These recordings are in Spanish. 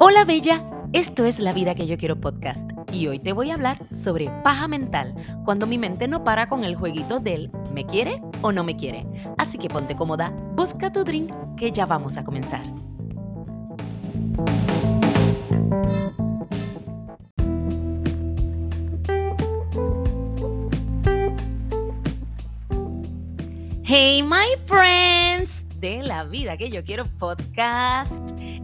Hola Bella, esto es La Vida que yo quiero podcast y hoy te voy a hablar sobre paja mental, cuando mi mente no para con el jueguito del ¿me quiere o no me quiere? Así que ponte cómoda, busca tu drink que ya vamos a comenzar. Hey my friends de La Vida que yo quiero podcast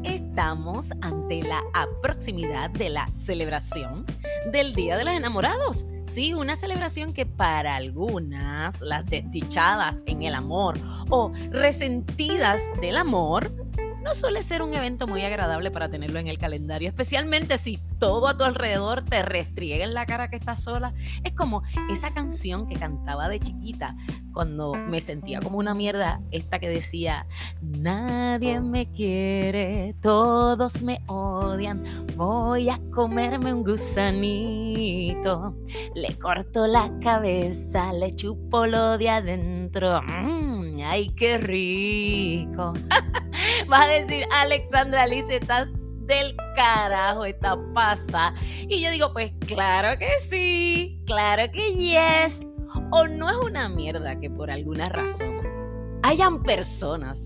estamos ante la proximidad de la celebración del Día de los Enamorados. Sí, una celebración que para algunas, las desdichadas en el amor o resentidas del amor, no suele ser un evento muy agradable para tenerlo en el calendario, especialmente si todo a tu alrededor te restriega en la cara que estás sola. Es como esa canción que cantaba de chiquita cuando me sentía como una mierda, esta que decía, nadie me quiere, todos me odian, voy a comerme un gusanito, le corto la cabeza, le chupo lo de adentro, mm, ay, qué rico. Vas a decir, Alexandra Alice, estás del carajo esta pasa. Y yo digo, pues claro que sí, claro que yes. O no es una mierda que por alguna razón hayan personas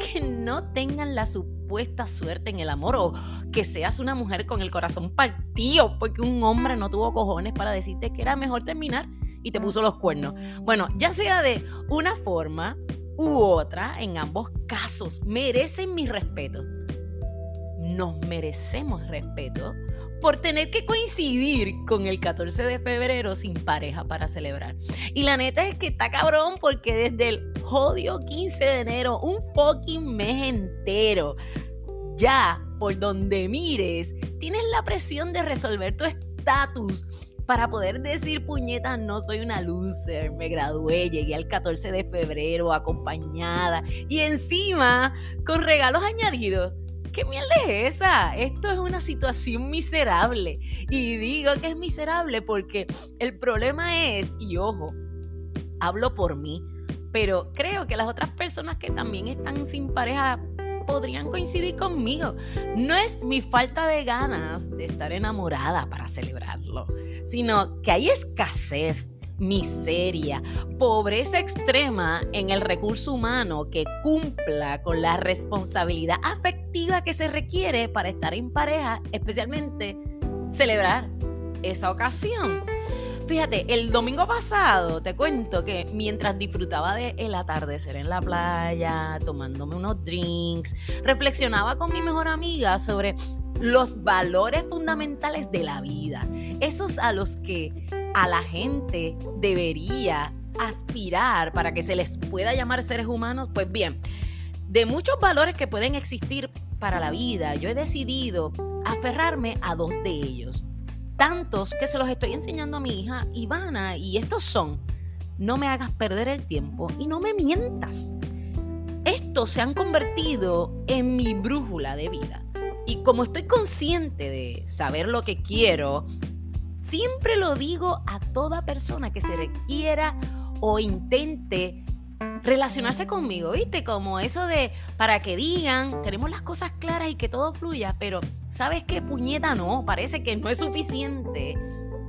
que no tengan la supuesta suerte en el amor o que seas una mujer con el corazón partido porque un hombre no tuvo cojones para decirte que era mejor terminar y te puso los cuernos. Bueno, ya sea de una forma u otra, en ambos casos, merecen mi respeto. Nos merecemos respeto por tener que coincidir con el 14 de febrero sin pareja para celebrar. Y la neta es que está cabrón porque desde el jodio 15 de enero, un fucking mes entero, ya por donde mires, tienes la presión de resolver tu estatus para poder decir, puñeta, no soy una loser, me gradué, llegué al 14 de febrero acompañada y encima con regalos añadidos. ¿Qué mierda es esa? Esto es una situación miserable. Y digo que es miserable porque el problema es, y ojo, hablo por mí, pero creo que las otras personas que también están sin pareja podrían coincidir conmigo. No es mi falta de ganas de estar enamorada para celebrarlo, sino que hay escasez, miseria, pobreza extrema en el recurso humano que cumpla con la responsabilidad afectiva que se requiere para estar en pareja, especialmente celebrar esa ocasión. Fíjate, el domingo pasado te cuento que mientras disfrutaba del atardecer en la playa, tomándome unos drinks, reflexionaba con mi mejor amiga sobre los valores fundamentales de la vida, esos a los que a la gente debería aspirar para que se les pueda llamar seres humanos, pues bien, de muchos valores que pueden existir para la vida, yo he decidido aferrarme a dos de ellos tantos que se los estoy enseñando a mi hija Ivana y estos son, no me hagas perder el tiempo y no me mientas. Estos se han convertido en mi brújula de vida. Y como estoy consciente de saber lo que quiero, siempre lo digo a toda persona que se requiera o intente relacionarse conmigo, ¿viste? Como eso de para que digan, tenemos las cosas claras y que todo fluya, pero ¿sabes qué puñeta no? Parece que no es suficiente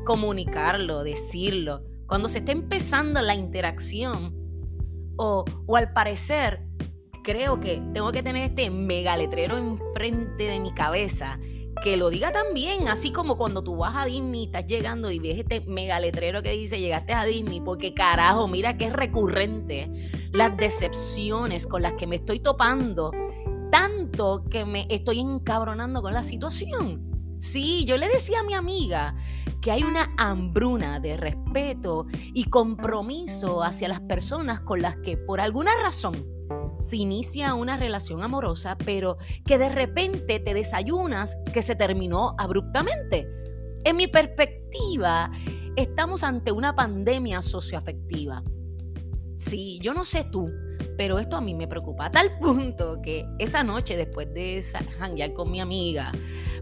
comunicarlo, decirlo. Cuando se está empezando la interacción, o, o al parecer, creo que tengo que tener este megaletrero enfrente de mi cabeza que lo diga también, así como cuando tú vas a Disney, estás llegando y ves este megaletrero que dice llegaste a Disney, porque carajo, mira que es recurrente las decepciones con las que me estoy topando, tanto que me estoy encabronando con la situación. Sí, yo le decía a mi amiga que hay una hambruna de respeto y compromiso hacia las personas con las que por alguna razón se inicia una relación amorosa, pero que de repente te desayunas que se terminó abruptamente. En mi perspectiva, estamos ante una pandemia socioafectiva. Sí, yo no sé tú, pero esto a mí me preocupa a tal punto que esa noche, después de janguear con mi amiga,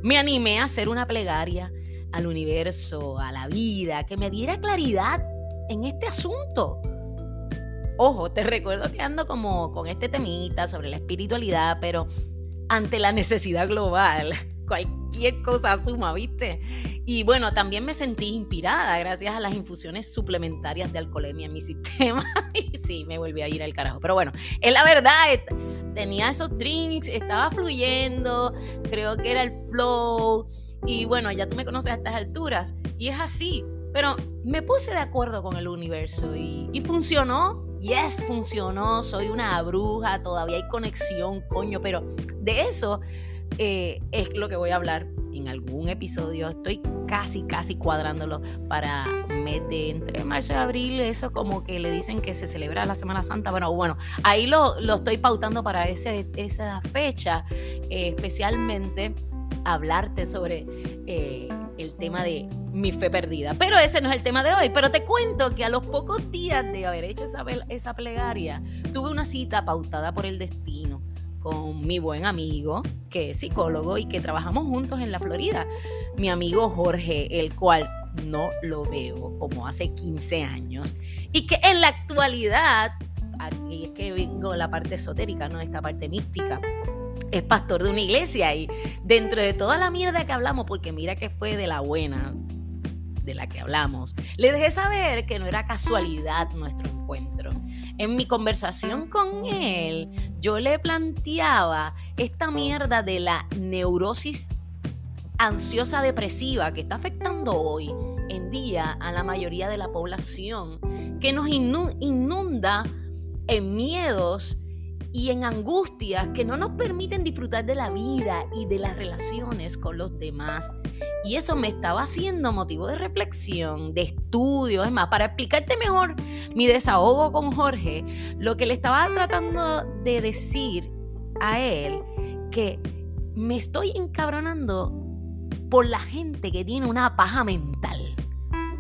me animé a hacer una plegaria al universo, a la vida, que me diera claridad en este asunto. Ojo, te recuerdo que ando como con este temita sobre la espiritualidad, pero ante la necesidad global cualquier cosa suma, ¿viste? Y bueno, también me sentí inspirada gracias a las infusiones suplementarias de alcoholemia en mi sistema. y sí, me volví a ir al carajo. Pero bueno, es la verdad, tenía esos drinks, estaba fluyendo, creo que era el flow. Y bueno, ya tú me conoces a estas alturas. Y es así. Pero me puse de acuerdo con el universo y, y funcionó. Yes, funcionó. Soy una bruja, todavía hay conexión, coño. Pero de eso eh, es lo que voy a hablar en algún episodio. Estoy casi, casi cuadrándolo para mes de entre marzo y abril. Eso como que le dicen que se celebra la Semana Santa. Bueno, bueno, ahí lo, lo estoy pautando para ese, esa fecha, eh, especialmente hablarte sobre eh, el tema de mi fe perdida. Pero ese no es el tema de hoy. Pero te cuento que a los pocos días de haber hecho esa, esa plegaria, tuve una cita pautada por el destino con mi buen amigo, que es psicólogo y que trabajamos juntos en la Florida. Mi amigo Jorge, el cual no lo veo como hace 15 años y que en la actualidad, aquí es que vengo la parte esotérica, no esta parte mística, es pastor de una iglesia y dentro de toda la mierda que hablamos, porque mira que fue de la buena, de la que hablamos, le dejé saber que no era casualidad nuestro encuentro, en mi conversación con él, yo le planteaba esta mierda de la neurosis ansiosa depresiva que está afectando hoy en día a la mayoría de la población, que nos inunda en miedos y en angustias que no nos permiten disfrutar de la vida y de las relaciones con los demás. Y eso me estaba haciendo motivo de reflexión, de estudio. Es más, para explicarte mejor mi desahogo con Jorge, lo que le estaba tratando de decir a él, que me estoy encabronando por la gente que tiene una paja mental.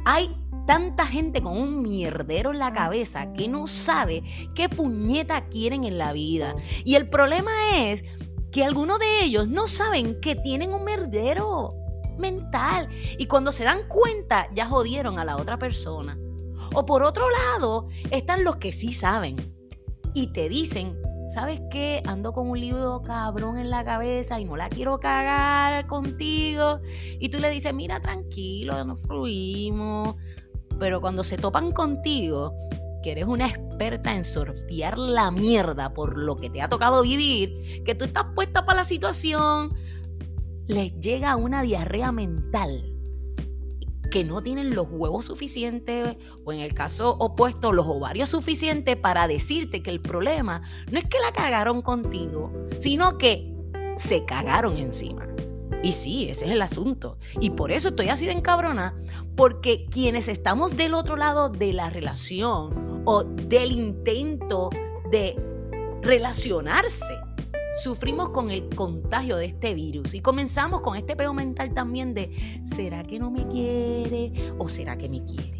Hay tanta gente con un mierdero en la cabeza que no sabe qué puñeta quieren en la vida. Y el problema es que algunos de ellos no saben que tienen un mierdero mental. Y cuando se dan cuenta, ya jodieron a la otra persona. O por otro lado, están los que sí saben y te dicen, ¿sabes qué? Ando con un libro cabrón en la cabeza y no la quiero cagar contigo. Y tú le dices, mira, tranquilo, nos fluimos. Pero cuando se topan contigo, que eres una experta en surfear la mierda por lo que te ha tocado vivir, que tú estás puesta para la situación, les llega una diarrea mental que no tienen los huevos suficientes o en el caso opuesto los ovarios suficientes para decirte que el problema no es que la cagaron contigo, sino que se cagaron encima. Y sí, ese es el asunto. Y por eso estoy así de encabrona, porque quienes estamos del otro lado de la relación o del intento de relacionarse, sufrimos con el contagio de este virus y comenzamos con este peo mental también de, ¿será que no me quiere o será que me quiere?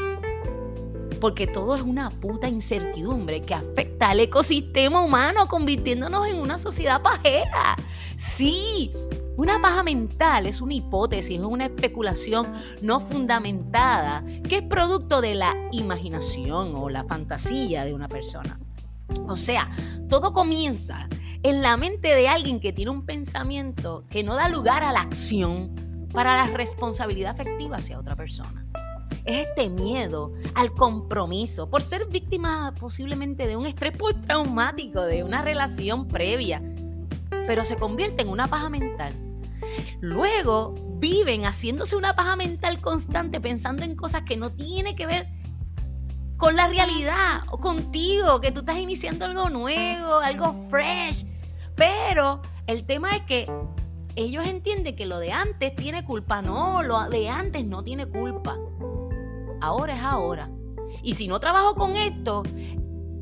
Porque todo es una puta incertidumbre que afecta al ecosistema humano, convirtiéndonos en una sociedad pajera. Sí, una paja mental es una hipótesis, es una especulación no fundamentada que es producto de la imaginación o la fantasía de una persona. O sea, todo comienza en la mente de alguien que tiene un pensamiento que no da lugar a la acción para la responsabilidad afectiva hacia otra persona. Es este miedo al compromiso por ser víctima posiblemente de un estrés postraumático, de una relación previa, pero se convierte en una paja mental Luego viven haciéndose una paja mental constante pensando en cosas que no tienen que ver con la realidad o contigo, que tú estás iniciando algo nuevo, algo fresh. Pero el tema es que ellos entienden que lo de antes tiene culpa. No, lo de antes no tiene culpa. Ahora es ahora. Y si no trabajo con esto,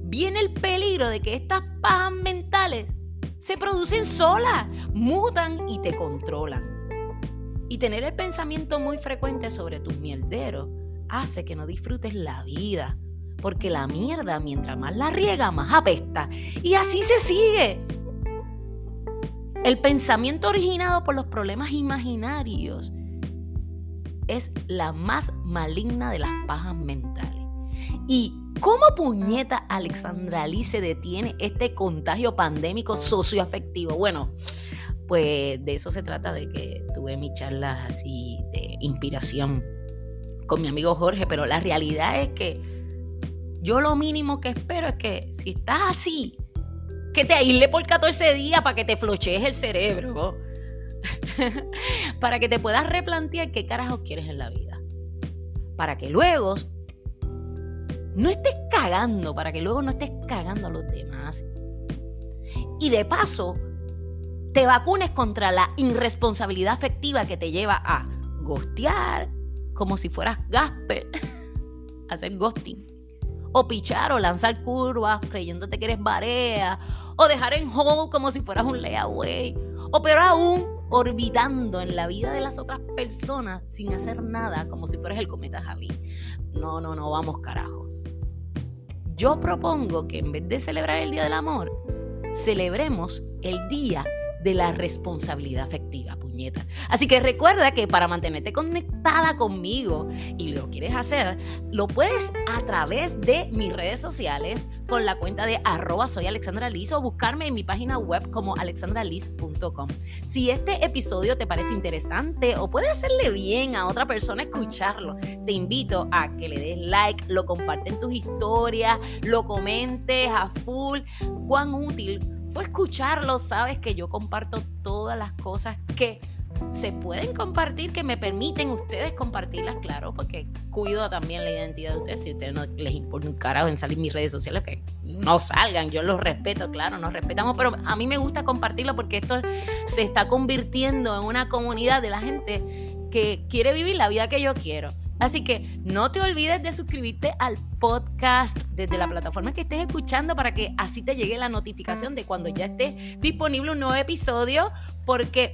viene el peligro de que estas pajas mentales se producen solas, mutan y te controlan. Y tener el pensamiento muy frecuente sobre tus mierderos hace que no disfrutes la vida. Porque la mierda, mientras más la riega, más apesta. Y así se sigue. El pensamiento originado por los problemas imaginarios es la más maligna de las pajas mentales. Y ¿Cómo puñeta Alexandra Lee se detiene este contagio pandémico socioafectivo? Bueno, Pues de eso se trata, de que tuve mis charlas así de inspiración con mi amigo Jorge, pero la realidad es que yo lo mínimo que espero es que si estás así, que te aísle por 14 días para que te flochees el cerebro. para que te puedas replantear qué carajos quieres en la vida. Para que luego no estés cagando, para que luego no estés cagando a los demás. Y de paso, te vacunes contra la irresponsabilidad afectiva que te lleva a gostear como si fueras Gasper, hacer ghosting, o pichar o lanzar curvas creyéndote que eres barea, o dejar en hold como si fueras un layaway, o peor aún, orbitando en la vida de las otras personas sin hacer nada como si fueras el cometa Javi. No, no, no, vamos carajo. Yo propongo que en vez de celebrar el Día del Amor, celebremos el Día de la responsabilidad afectiva, puñeta. Así que recuerda que para mantenerte conectada conmigo y lo quieres hacer, lo puedes a través de mis redes sociales con la cuenta de arroba soy Alexandra Liz o buscarme en mi página web como alexandraliz.com. Si este episodio te parece interesante o puede hacerle bien a otra persona escucharlo, te invito a que le des like, lo compartes en tus historias, lo comentes a full. Cuán útil escucharlo, sabes que yo comparto todas las cosas que se pueden compartir, que me permiten ustedes compartirlas, claro, porque cuido también la identidad de ustedes. Si ustedes no les importa un carajo en salir mis redes sociales, que no salgan, yo los respeto, claro, nos respetamos, pero a mí me gusta compartirlo porque esto se está convirtiendo en una comunidad de la gente que quiere vivir la vida que yo quiero. Así que no te olvides de suscribirte al podcast desde la plataforma que estés escuchando para que así te llegue la notificación de cuando ya esté disponible un nuevo episodio, porque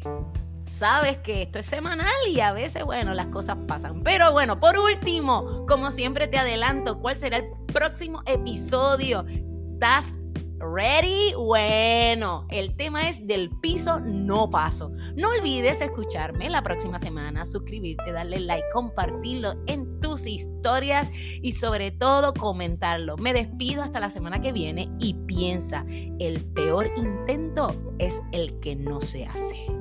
sabes que esto es semanal y a veces, bueno, las cosas pasan. Pero bueno, por último, como siempre te adelanto, ¿cuál será el próximo episodio? ¿Estás ¿Ready? Bueno, el tema es del piso no paso. No olvides escucharme la próxima semana, suscribirte, darle like, compartirlo en tus historias y sobre todo comentarlo. Me despido hasta la semana que viene y piensa, el peor intento es el que no se hace.